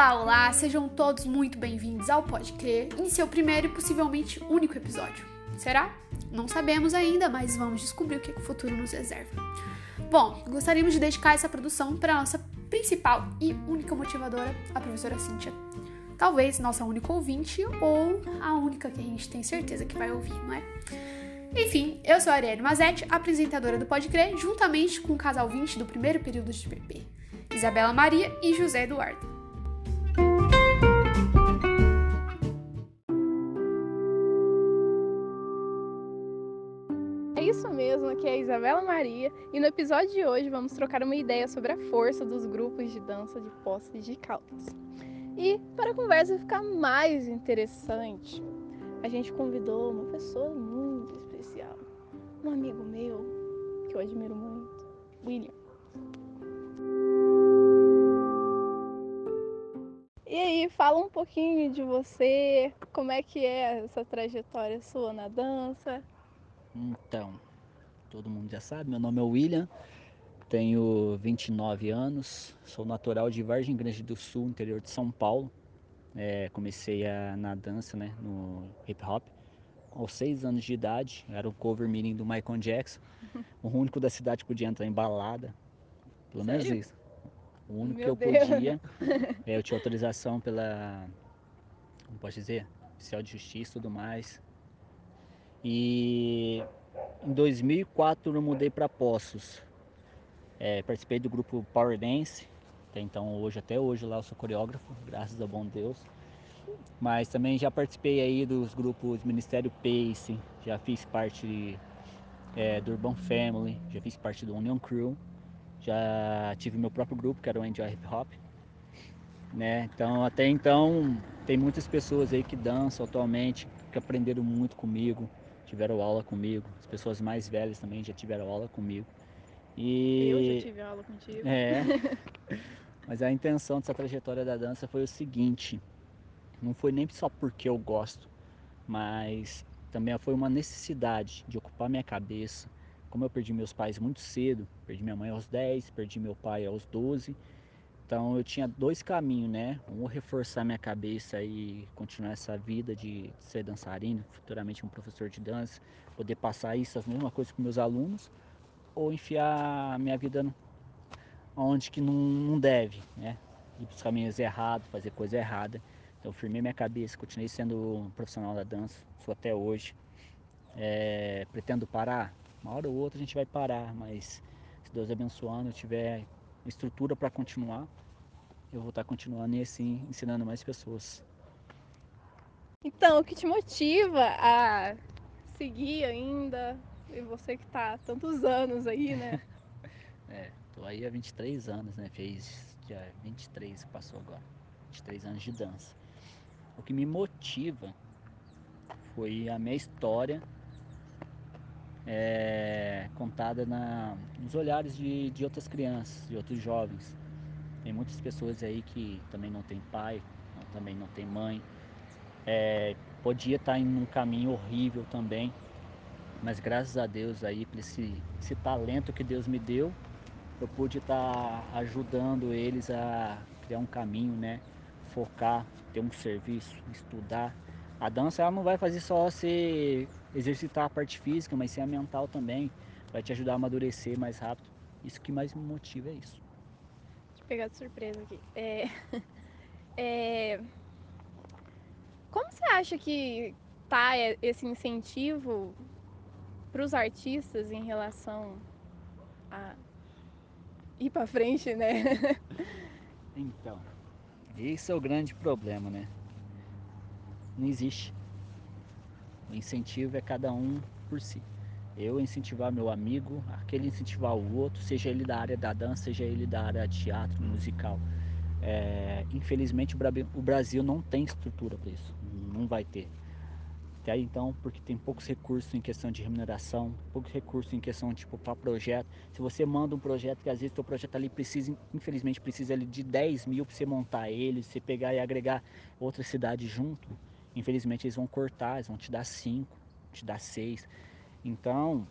Olá, olá, sejam todos muito bem-vindos ao Pode Crer, em seu primeiro e possivelmente único episódio. Será? Não sabemos ainda, mas vamos descobrir o que o futuro nos reserva. Bom, gostaríamos de dedicar essa produção para a nossa principal e única motivadora, a professora Cíntia. Talvez nossa única ouvinte ou a única que a gente tem certeza que vai ouvir, não é? Enfim, eu sou a Ariane Mazetti, apresentadora do Pode Crer, juntamente com o casal 20 do primeiro período de PP, Isabela Maria e José Eduardo. Aqui é a Isabela Maria e no episódio de hoje vamos trocar uma ideia sobre a força dos grupos de dança de Poços de Caldas. E para a conversa ficar mais interessante, a gente convidou uma pessoa muito especial, um amigo meu que eu admiro muito, William. E aí, fala um pouquinho de você, como é que é essa trajetória sua na dança? Então, todo mundo já sabe, meu nome é William, tenho 29 anos, sou natural de Vargem Grande do Sul, interior de São Paulo. É, comecei a, na dança, né, no hip hop, aos 6 anos de idade, era o cover meeting do Michael Jackson, o único da cidade que podia entrar em balada, pelo menos Sério? isso. O único Meu que eu Deus. podia, é, eu tinha autorização pela, como posso dizer, oficial de justiça e tudo mais. E em 2004 eu mudei para Poços. É, participei do grupo Power Dance. Até então, hoje, até hoje lá eu sou coreógrafo, graças ao bom Deus. Mas também já participei aí dos grupos Ministério Pace, já fiz parte é, do Urban Family, já fiz parte do Union Crew, já tive meu próprio grupo que era o Enjoy Hip Hop. Né? Então até então tem muitas pessoas aí que dançam atualmente, que aprenderam muito comigo, tiveram aula comigo. As pessoas mais velhas também já tiveram aula comigo. E Eu já tive aula contigo. é. Mas a intenção dessa trajetória da dança foi o seguinte: não foi nem só porque eu gosto, mas também foi uma necessidade de ocupar minha cabeça. Como eu perdi meus pais muito cedo, perdi minha mãe aos 10, perdi meu pai aos 12. Então eu tinha dois caminhos, né? Um reforçar minha cabeça e continuar essa vida de ser dançarino, futuramente um professor de dança, poder passar isso, as mesmas coisas com meus alunos, ou enfiar minha vida onde que não, não deve, né? Ir para os caminhos errados, fazer coisa errada. Então firmei minha cabeça, continuei sendo um profissional da dança, sou até hoje. É, pretendo parar? Uma hora ou outra a gente vai parar, mas se Deus abençoando, eu tiver estrutura para continuar, eu vou estar continuando e assim ensinando mais pessoas. Então, o que te motiva a seguir ainda? E você que tá há tantos anos aí, né? É, tô aí há 23 anos, né? Fez dia 23 que passou agora. 23 anos de dança. O que me motiva foi a minha história é, contada na, nos olhares de, de outras crianças, de outros jovens. Tem muitas pessoas aí que também não tem pai, também não tem mãe. É, podia estar em um caminho horrível também, mas graças a Deus aí por esse, esse talento que Deus me deu, eu pude estar ajudando eles a criar um caminho, né? Focar, ter um serviço, estudar. A dança ela não vai fazer só você exercitar a parte física, mas sim a mental também. Vai te ajudar a amadurecer mais rápido. Isso que mais me motiva é isso. Deixa eu pegar de surpresa aqui. É, é, Como você acha que tá esse incentivo para os artistas em relação a ir para frente, né? Então, esse é o grande problema, né? Não existe. O incentivo é cada um por si. Eu incentivar meu amigo, aquele incentivar o outro, seja ele da área da dança, seja ele da área de teatro, musical. É, infelizmente o Brasil não tem estrutura para isso, não vai ter. Até então, porque tem poucos recursos em questão de remuneração, poucos recursos em questão tipo para projeto. Se você manda um projeto que às vezes teu projeto ali precisa, infelizmente precisa ali de 10 mil para você montar ele, você pegar e agregar outra cidade junto, infelizmente eles vão cortar, eles vão te dar 5, te dar 6. Então,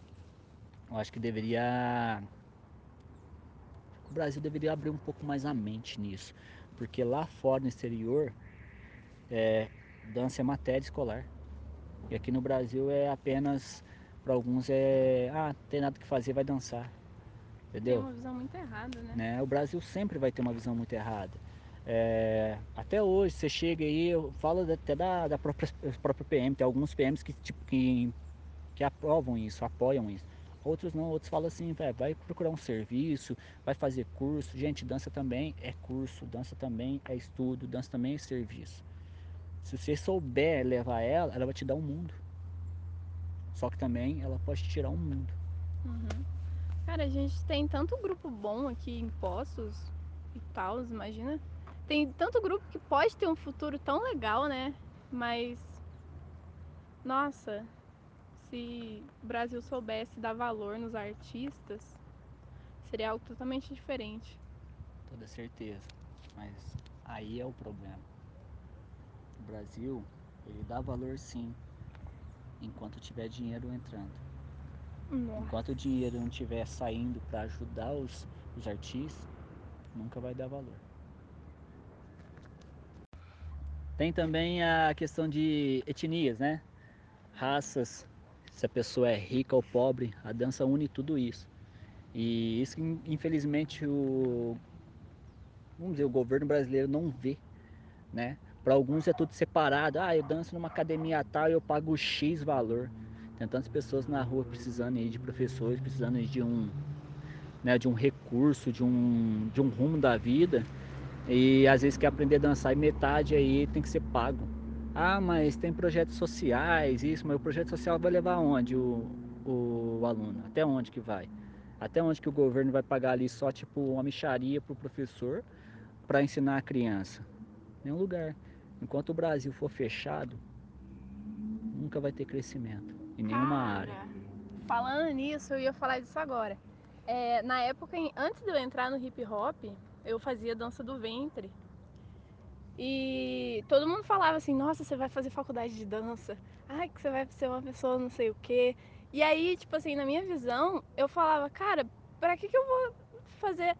eu acho que deveria o Brasil deveria abrir um pouco mais a mente nisso. Porque lá fora, no exterior, é, dança é matéria escolar. E aqui no Brasil é apenas, para alguns é, ah, tem nada que fazer, vai dançar. Entendeu? Tem uma visão muito errada, né? né? O Brasil sempre vai ter uma visão muito errada. É, até hoje, você chega aí, eu falo até da, da própria, própria PM, tem alguns PMs que, tipo, que, que aprovam isso, apoiam isso. Outros não, outros falam assim, vai procurar um serviço, vai fazer curso. Gente, dança também é curso, dança também é estudo, dança também é serviço. Se você souber levar ela, ela vai te dar um mundo. Só que também ela pode te tirar um mundo. Uhum. Cara, a gente tem tanto grupo bom aqui em Poços e tal, imagina. Tem tanto grupo que pode ter um futuro tão legal, né? Mas. Nossa, se o Brasil soubesse dar valor nos artistas, seria algo totalmente diferente. Toda certeza. Mas aí é o problema. O Brasil, ele dá valor sim, enquanto tiver dinheiro entrando. Nossa. Enquanto o dinheiro não estiver saindo para ajudar os, os artistas, nunca vai dar valor. Tem também a questão de etnias, né? Raças, se a pessoa é rica ou pobre, a dança une tudo isso. E isso infelizmente o vamos dizer, o governo brasileiro não vê, né? Para alguns é tudo separado. Ah, eu danço numa academia tal e eu pago X valor. Tem tantas pessoas na rua precisando aí de professores, precisando de um, né, de um recurso, de um, de um rumo da vida. E às vezes quer aprender a dançar e metade aí tem que ser pago. Ah, mas tem projetos sociais, isso, mas o projeto social vai levar aonde o, o aluno? Até onde que vai? Até onde que o governo vai pagar ali só tipo uma micharia para o professor para ensinar a criança? Nenhum lugar. Enquanto o Brasil for fechado, nunca vai ter crescimento em nenhuma Cara, área. Falando nisso, eu ia falar disso agora. É, na época, antes de eu entrar no hip hop, eu fazia dança do ventre. E todo mundo falava assim: Nossa, você vai fazer faculdade de dança. Ai, que você vai ser uma pessoa não sei o quê. E aí, tipo assim, na minha visão, eu falava: Cara, pra que, que eu vou fazer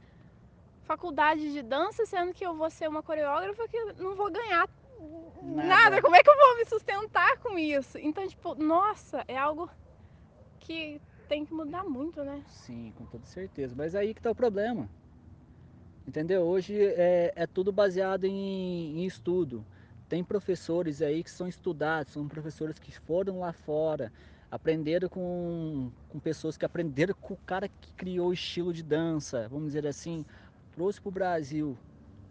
faculdade de dança sendo que eu vou ser uma coreógrafa que não vou ganhar nada. nada. Como é que eu vou me sustentar com isso? Então, tipo, nossa, é algo que tem que mudar muito, né? Sim, com toda certeza. Mas aí que tá o problema. Entendeu? Hoje é, é tudo baseado em, em, estudo. Tem professores aí que são estudados, são professores que foram lá fora, aprenderam com, com pessoas que aprenderam com o cara que criou o estilo de dança, vamos dizer assim, trouxe para o Brasil.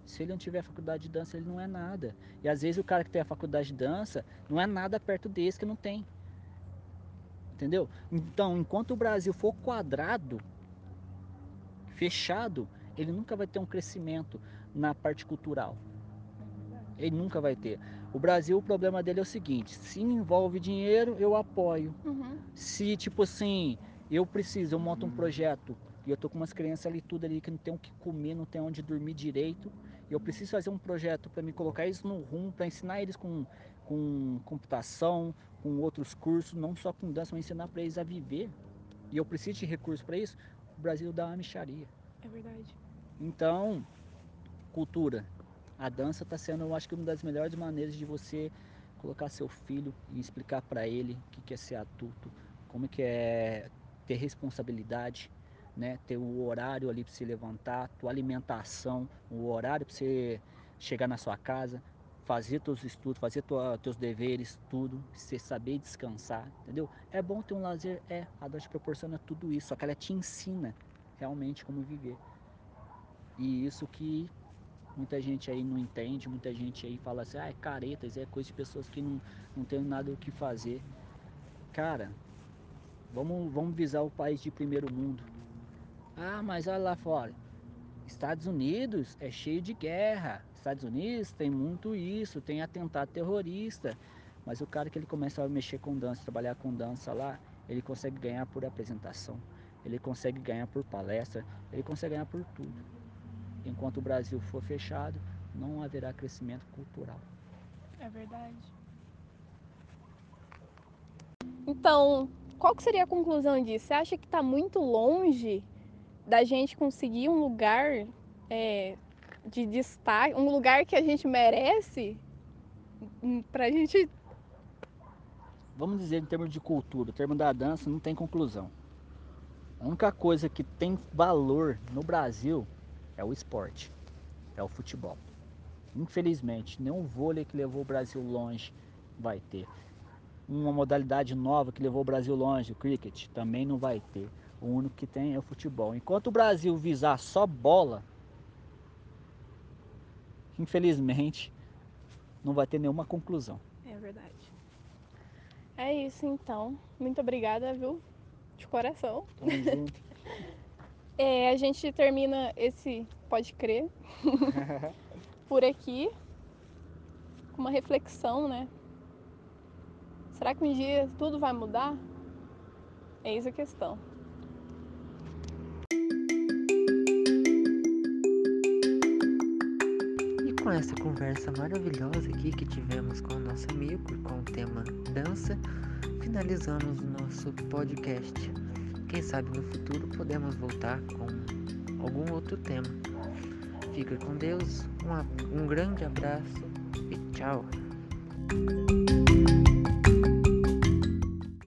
Se ele não tiver faculdade de dança, ele não é nada. E às vezes o cara que tem a faculdade de dança não é nada perto desse que não tem. Entendeu? Então, enquanto o Brasil for quadrado, fechado, ele nunca vai ter um crescimento na parte cultural. Ele nunca vai ter. O Brasil, o problema dele é o seguinte: se envolve dinheiro, eu apoio. Uhum. Se, tipo assim, eu preciso, eu monto um projeto e eu tô com umas crianças ali, tudo ali, que não tem o que comer, não tem onde dormir direito. E eu preciso fazer um projeto para me colocar eles no rumo, para ensinar eles com, com computação, com outros cursos, não só com dança, mas ensinar para eles a viver. E eu preciso de recursos para isso. O Brasil dá uma micharia. É verdade. Então, cultura. A dança está sendo, eu acho que uma das melhores maneiras de você colocar seu filho e explicar para ele o que, que é ser adulto, como que é ter responsabilidade, né? Ter o horário ali para se levantar, tua alimentação, o horário para você chegar na sua casa, fazer teus estudos, fazer tua, teus deveres, tudo, você saber descansar, entendeu? É bom ter um lazer, é, a dança proporciona tudo isso, só que ela te ensina realmente como viver. E isso que muita gente aí não entende, muita gente aí fala assim, ah, é caretas, é coisa de pessoas que não, não tem nada o que fazer. Cara, vamos, vamos visar o país de primeiro mundo. Ah, mas olha lá fora. Estados Unidos é cheio de guerra. Estados Unidos tem muito isso, tem atentado terrorista. Mas o cara que ele começa a mexer com dança, trabalhar com dança lá, ele consegue ganhar por apresentação, ele consegue ganhar por palestra, ele consegue ganhar por tudo. Enquanto o Brasil for fechado, não haverá crescimento cultural. É verdade. Então, qual que seria a conclusão disso? Você acha que está muito longe da gente conseguir um lugar é, de destaque, um lugar que a gente merece hum, pra gente. Vamos dizer em termos de cultura, o termo da dança não tem conclusão. A única coisa que tem valor no Brasil é o esporte, é o futebol. Infelizmente, nenhum vôlei que levou o Brasil longe vai ter. Uma modalidade nova que levou o Brasil longe, o cricket, também não vai ter. O único que tem é o futebol. Enquanto o Brasil visar só bola, infelizmente, não vai ter nenhuma conclusão. É verdade. É isso então. Muito obrigada, viu? De coração. Tamo junto. É, a gente termina esse Pode Crer por aqui com uma reflexão, né? Será que um dia tudo vai mudar? Eis a questão. E com essa conversa maravilhosa aqui que tivemos com o nosso amigo com o tema dança, finalizamos o nosso podcast. Quem sabe no futuro podemos voltar com algum outro tema. Fica com Deus, um, um grande abraço e tchau.